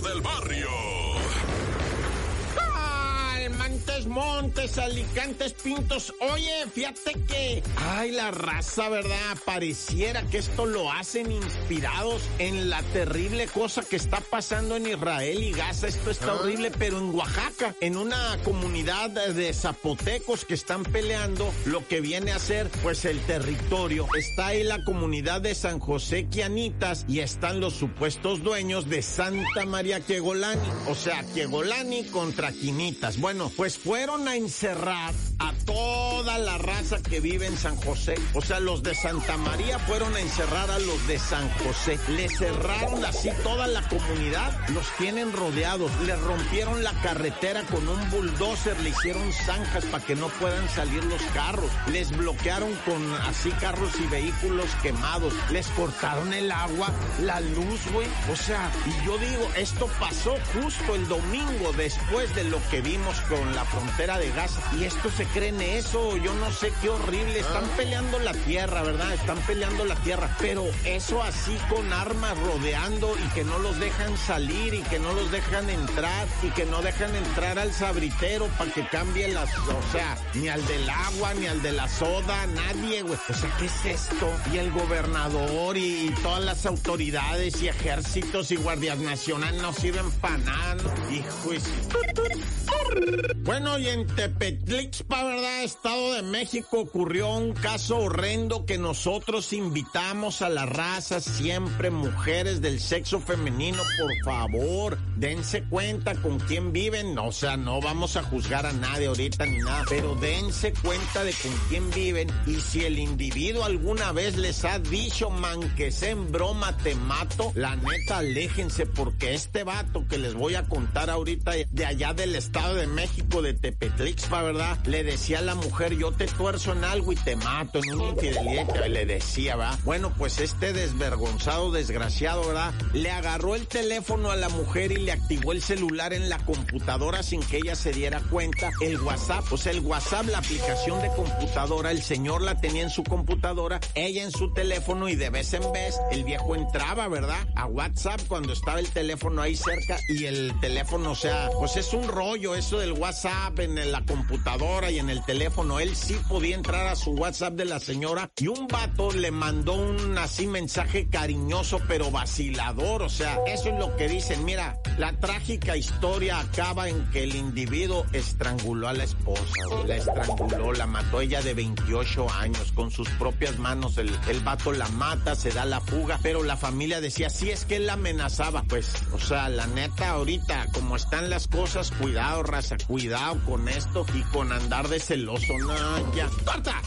del barrio. Montes, Alicantes, Pintos. Oye, fíjate que, ay, la raza, ¿verdad? Pareciera que esto lo hacen inspirados en la terrible cosa que está pasando en Israel y Gaza. Esto está horrible, pero en Oaxaca, en una comunidad de zapotecos que están peleando lo que viene a ser, pues, el territorio. Está ahí la comunidad de San José Quianitas y están los supuestos dueños de Santa María Quiegolani. O sea, Quiegolani contra Quinitas. Bueno, pues fueron a encerrar toda la raza que vive en San José. O sea, los de Santa María fueron a encerrar a los de San José. Le cerraron así toda la comunidad. Los tienen rodeados. Le rompieron la carretera con un bulldozer. Le hicieron zanjas para que no puedan salir los carros. Les bloquearon con así carros y vehículos quemados. Les cortaron el agua, la luz, güey. O sea, y yo digo, esto pasó justo el domingo después de lo que vimos con la frontera de Gaza. Y esto se cree eso, yo no sé qué horrible. Están Ah. peleando la tierra, ¿verdad? Están peleando la tierra. Pero eso así con armas rodeando y que no los dejan salir y que no los dejan entrar y que no dejan entrar al sabritero para que cambie las, o sea, ni al del agua, ni al de la soda, nadie, güey. O sea, ¿qué es esto? Y el gobernador y, y todas las autoridades y ejércitos y guardias nacionales no sirven para nada. Hijo bueno, y en Tepetlixpa, ¿verdad? Estado de México ocurrió un caso horrendo que nosotros invitamos a la raza, siempre mujeres del sexo femenino, por favor, dense cuenta con quién viven. O sea, no vamos a juzgar a nadie ahorita ni nada, pero dense cuenta de con quién viven. Y si el individuo alguna vez les ha dicho, man, que sea en broma te mato, la neta, aléjense, porque este vato que les voy a contar ahorita de allá del Estado de México, de Tepetlixpa, ¿verdad? Le decía a la mujer, yo te tuerzo en algo y te mato en una infidelidad, le decía, ¿verdad? Bueno, pues este desvergonzado, desgraciado, ¿verdad? Le agarró el teléfono a la mujer y le activó el celular en la computadora sin que ella se diera cuenta. El WhatsApp, o sea, el WhatsApp, la aplicación de computadora, el señor la tenía en su computadora, ella en su teléfono y de vez en vez el viejo entraba, ¿verdad? A WhatsApp cuando estaba el teléfono ahí cerca y el teléfono, o sea, pues es un rollo del WhatsApp en la computadora y en el teléfono. Él sí podía entrar a su WhatsApp de la señora y un vato le mandó un así mensaje cariñoso pero vacilador, o sea, eso es lo que dicen. Mira, la trágica historia acaba en que el individuo estranguló a la esposa, la estranguló, la mató ella de 28 años con sus propias manos. El, el vato la mata, se da la fuga, pero la familia decía, sí es que él la amenazaba. Pues, o sea, la neta, ahorita, como están las cosas, cuidado, raza, cuidado con esto y con andar de celoso, no, ya. ¡Corta!